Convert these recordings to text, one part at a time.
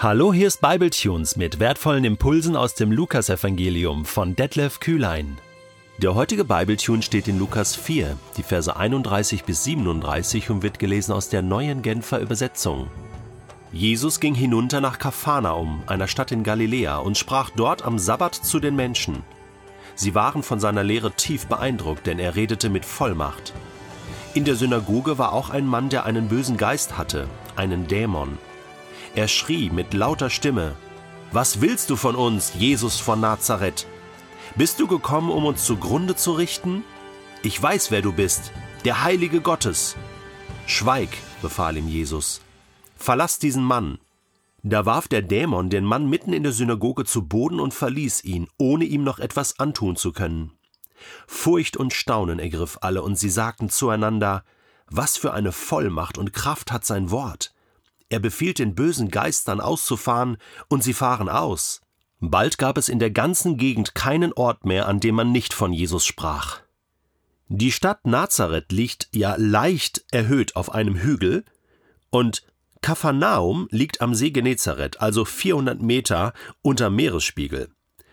Hallo, hier ist Bibletunes mit wertvollen Impulsen aus dem Lukasevangelium von Detlef Kühlein. Der heutige Bibletune steht in Lukas 4, die Verse 31 bis 37 und wird gelesen aus der neuen Genfer Übersetzung. Jesus ging hinunter nach Kapharnaum, einer Stadt in Galiläa, und sprach dort am Sabbat zu den Menschen. Sie waren von seiner Lehre tief beeindruckt, denn er redete mit Vollmacht. In der Synagoge war auch ein Mann, der einen bösen Geist hatte, einen Dämon. Er schrie mit lauter Stimme, Was willst du von uns, Jesus von Nazareth? Bist du gekommen, um uns zugrunde zu richten? Ich weiß, wer du bist, der Heilige Gottes. Schweig, befahl ihm Jesus. Verlass diesen Mann. Da warf der Dämon den Mann mitten in der Synagoge zu Boden und verließ ihn, ohne ihm noch etwas antun zu können. Furcht und Staunen ergriff alle, und sie sagten zueinander Was für eine Vollmacht und Kraft hat sein Wort. Er befiehlt den bösen Geistern auszufahren, und sie fahren aus. Bald gab es in der ganzen Gegend keinen Ort mehr, an dem man nicht von Jesus sprach. Die Stadt Nazareth liegt ja leicht erhöht auf einem Hügel, und Kapharnaum liegt am See Genezareth, also 400 Meter unter Meeresspiegel.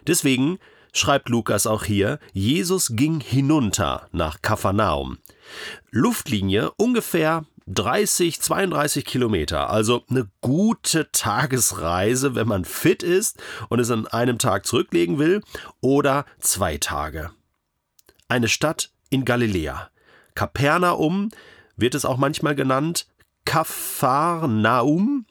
Deswegen schreibt Lukas auch hier, Jesus ging hinunter nach Kapharnaum. Luftlinie ungefähr 30, 32 Kilometer, also eine gute Tagesreise, wenn man fit ist und es an einem Tag zurücklegen will, oder zwei Tage. Eine Stadt in Galiläa. Kapernaum wird es auch manchmal genannt, Kapharnaum.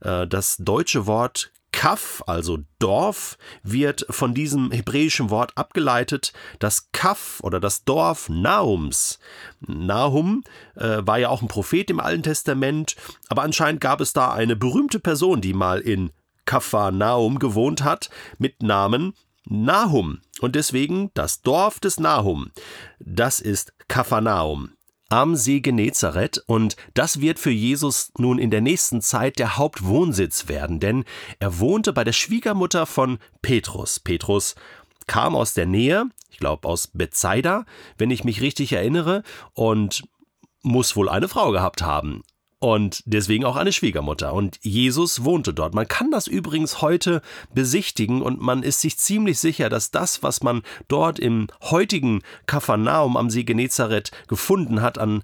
Äh, das deutsche Wort Kaf, also Dorf, wird von diesem hebräischen Wort abgeleitet, das Kaf oder das Dorf Nahums. Nahum äh, war ja auch ein Prophet im Alten Testament, aber anscheinend gab es da eine berühmte Person, die mal in Kapharnaum gewohnt hat, mit Namen Nahum. Und deswegen das Dorf des Nahum. Das ist Kapharnaum am See Genezareth und das wird für Jesus nun in der nächsten Zeit der Hauptwohnsitz werden, denn er wohnte bei der Schwiegermutter von Petrus. Petrus kam aus der Nähe, ich glaube aus Bethsaida, wenn ich mich richtig erinnere, und muss wohl eine Frau gehabt haben und deswegen auch eine Schwiegermutter. Und Jesus wohnte dort. Man kann das übrigens heute besichtigen und man ist sich ziemlich sicher, dass das, was man dort im heutigen Kapharnaum am See Genezareth gefunden hat an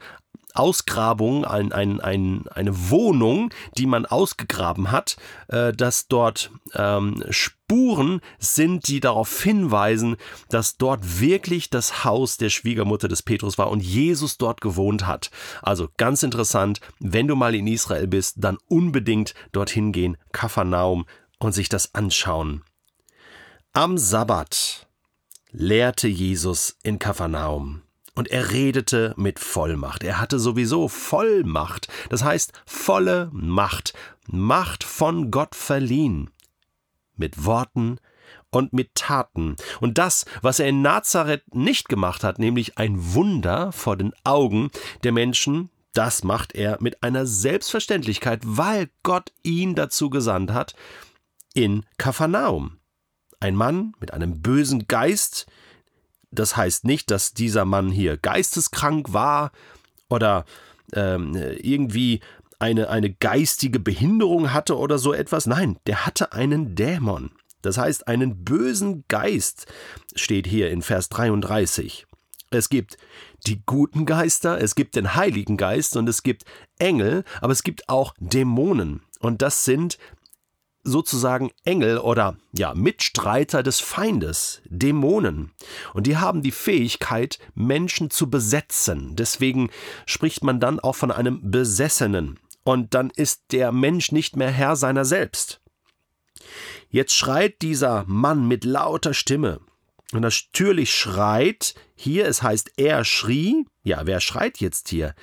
Ausgrabung, ein, ein, ein, eine Wohnung, die man ausgegraben hat, äh, dass dort ähm, Spuren sind, die darauf hinweisen, dass dort wirklich das Haus der Schwiegermutter des Petrus war und Jesus dort gewohnt hat. Also ganz interessant, wenn du mal in Israel bist, dann unbedingt dorthin gehen, Kapharnaum, und sich das anschauen. Am Sabbat lehrte Jesus in Kapharnaum. Und er redete mit Vollmacht. Er hatte sowieso Vollmacht, das heißt volle Macht, Macht von Gott verliehen. Mit Worten und mit Taten. Und das, was er in Nazareth nicht gemacht hat, nämlich ein Wunder vor den Augen der Menschen, das macht er mit einer Selbstverständlichkeit, weil Gott ihn dazu gesandt hat, in Kapharnaum. Ein Mann mit einem bösen Geist, das heißt nicht, dass dieser Mann hier geisteskrank war oder ähm, irgendwie eine, eine geistige Behinderung hatte oder so etwas. Nein, der hatte einen Dämon. Das heißt, einen bösen Geist steht hier in Vers 33. Es gibt die guten Geister, es gibt den Heiligen Geist und es gibt Engel, aber es gibt auch Dämonen. Und das sind sozusagen Engel oder ja Mitstreiter des Feindes, Dämonen. Und die haben die Fähigkeit, Menschen zu besetzen. Deswegen spricht man dann auch von einem Besessenen. Und dann ist der Mensch nicht mehr Herr seiner selbst. Jetzt schreit dieser Mann mit lauter Stimme. Und natürlich schreit hier, es heißt, er schrie. Ja, wer schreit jetzt hier?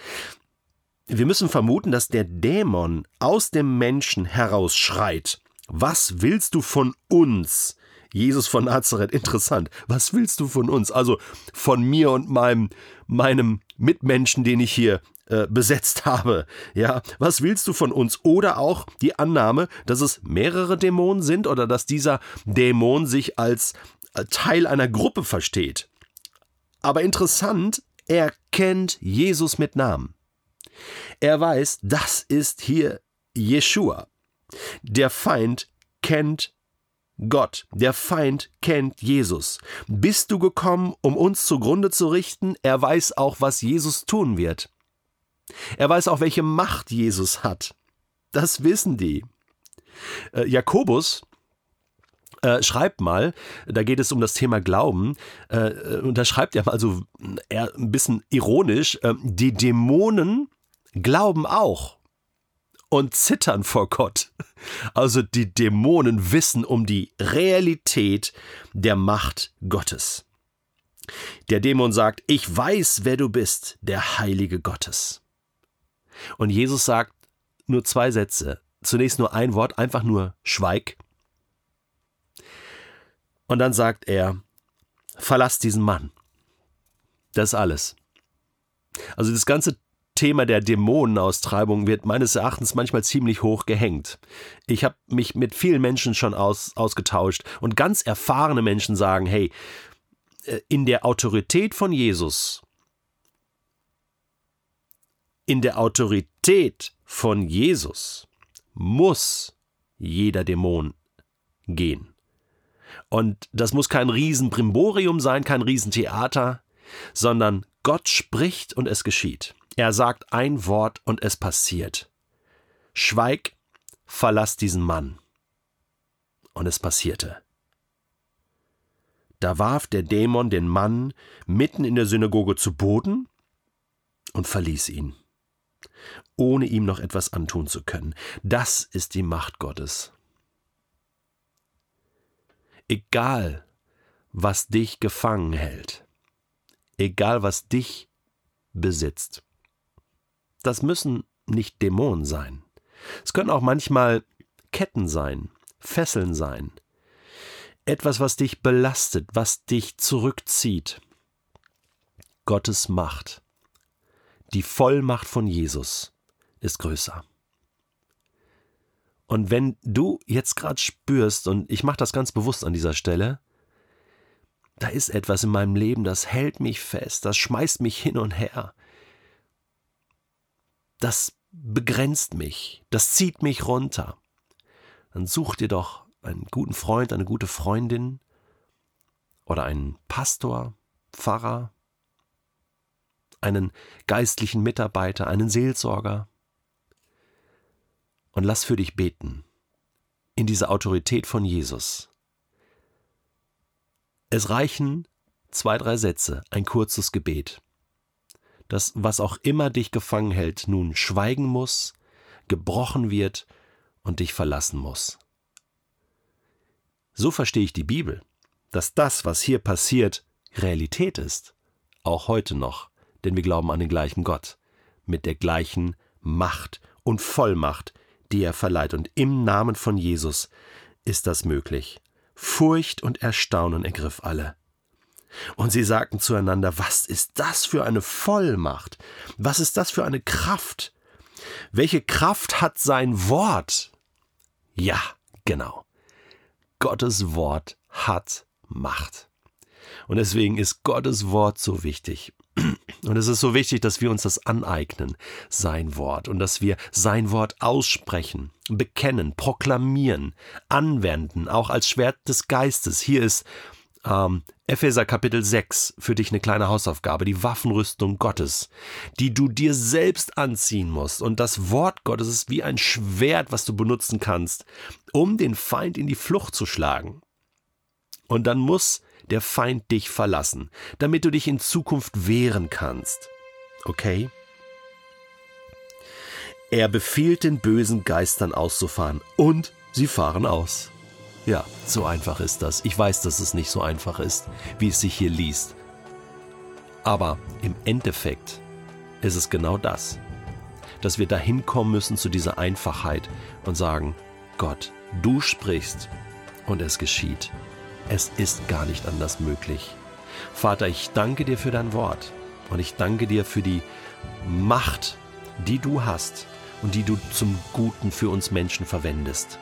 Wir müssen vermuten, dass der Dämon aus dem Menschen heraus schreit. Was willst du von uns? Jesus von Nazareth, interessant. Was willst du von uns? Also von mir und meinem, meinem Mitmenschen, den ich hier äh, besetzt habe. Ja, was willst du von uns? Oder auch die Annahme, dass es mehrere Dämonen sind oder dass dieser Dämon sich als äh, Teil einer Gruppe versteht. Aber interessant, er kennt Jesus mit Namen. Er weiß, das ist hier Jeshua. Der Feind kennt Gott, der Feind kennt Jesus. Bist du gekommen, um uns zugrunde zu richten? Er weiß auch, was Jesus tun wird. Er weiß auch, welche Macht Jesus hat. Das wissen die. Äh, Jakobus äh, schreibt mal, da geht es um das Thema Glauben, äh, und da schreibt er mal so eher ein bisschen ironisch, äh, die Dämonen glauben auch und zittern vor Gott. Also die Dämonen wissen um die Realität der Macht Gottes. Der Dämon sagt, ich weiß, wer du bist, der Heilige Gottes. Und Jesus sagt nur zwei Sätze. Zunächst nur ein Wort, einfach nur Schweig. Und dann sagt er, verlass diesen Mann. Das ist alles. Also das ganze Thema der Dämonenaustreibung wird meines Erachtens manchmal ziemlich hoch gehängt. Ich habe mich mit vielen Menschen schon aus, ausgetauscht und ganz erfahrene Menschen sagen, hey, äh, in der Autorität von Jesus, in der Autorität von Jesus muss jeder Dämon gehen. Und das muss kein Riesenbrimborium sein, kein Riesentheater, sondern Gott spricht und es geschieht. Er sagt ein Wort und es passiert. Schweig, verlass diesen Mann. Und es passierte. Da warf der Dämon den Mann mitten in der Synagoge zu Boden und verließ ihn, ohne ihm noch etwas antun zu können. Das ist die Macht Gottes. Egal, was dich gefangen hält, egal was dich besitzt, das müssen nicht Dämonen sein. Es können auch manchmal Ketten sein, Fesseln sein. Etwas, was dich belastet, was dich zurückzieht. Gottes Macht, die Vollmacht von Jesus ist größer. Und wenn du jetzt gerade spürst, und ich mache das ganz bewusst an dieser Stelle, da ist etwas in meinem Leben, das hält mich fest, das schmeißt mich hin und her, das begrenzt mich, das zieht mich runter. Dann such dir doch einen guten Freund, eine gute Freundin oder einen Pastor, Pfarrer, einen geistlichen Mitarbeiter, einen Seelsorger und lass für dich beten in diese Autorität von Jesus. Es reichen zwei, drei Sätze, ein kurzes Gebet dass was auch immer dich gefangen hält, nun schweigen muss, gebrochen wird und dich verlassen muss. So verstehe ich die Bibel, dass das, was hier passiert, Realität ist, auch heute noch, denn wir glauben an den gleichen Gott, mit der gleichen Macht und Vollmacht, die er verleiht, und im Namen von Jesus ist das möglich. Furcht und Erstaunen ergriff alle. Und sie sagten zueinander, was ist das für eine Vollmacht? Was ist das für eine Kraft? Welche Kraft hat sein Wort? Ja, genau. Gottes Wort hat Macht. Und deswegen ist Gottes Wort so wichtig. Und es ist so wichtig, dass wir uns das aneignen, sein Wort, und dass wir sein Wort aussprechen, bekennen, proklamieren, anwenden, auch als Schwert des Geistes. Hier ist ähm, Epheser Kapitel 6 für dich eine kleine Hausaufgabe, die Waffenrüstung Gottes, die du dir selbst anziehen musst. Und das Wort Gottes ist wie ein Schwert, was du benutzen kannst, um den Feind in die Flucht zu schlagen. Und dann muss der Feind dich verlassen, damit du dich in Zukunft wehren kannst. Okay? Er befiehlt den bösen Geistern auszufahren und sie fahren aus. Ja, so einfach ist das. Ich weiß, dass es nicht so einfach ist, wie es sich hier liest. Aber im Endeffekt ist es genau das, dass wir dahin kommen müssen zu dieser Einfachheit und sagen, Gott, du sprichst und es geschieht. Es ist gar nicht anders möglich. Vater, ich danke dir für dein Wort und ich danke dir für die Macht, die du hast und die du zum Guten für uns Menschen verwendest.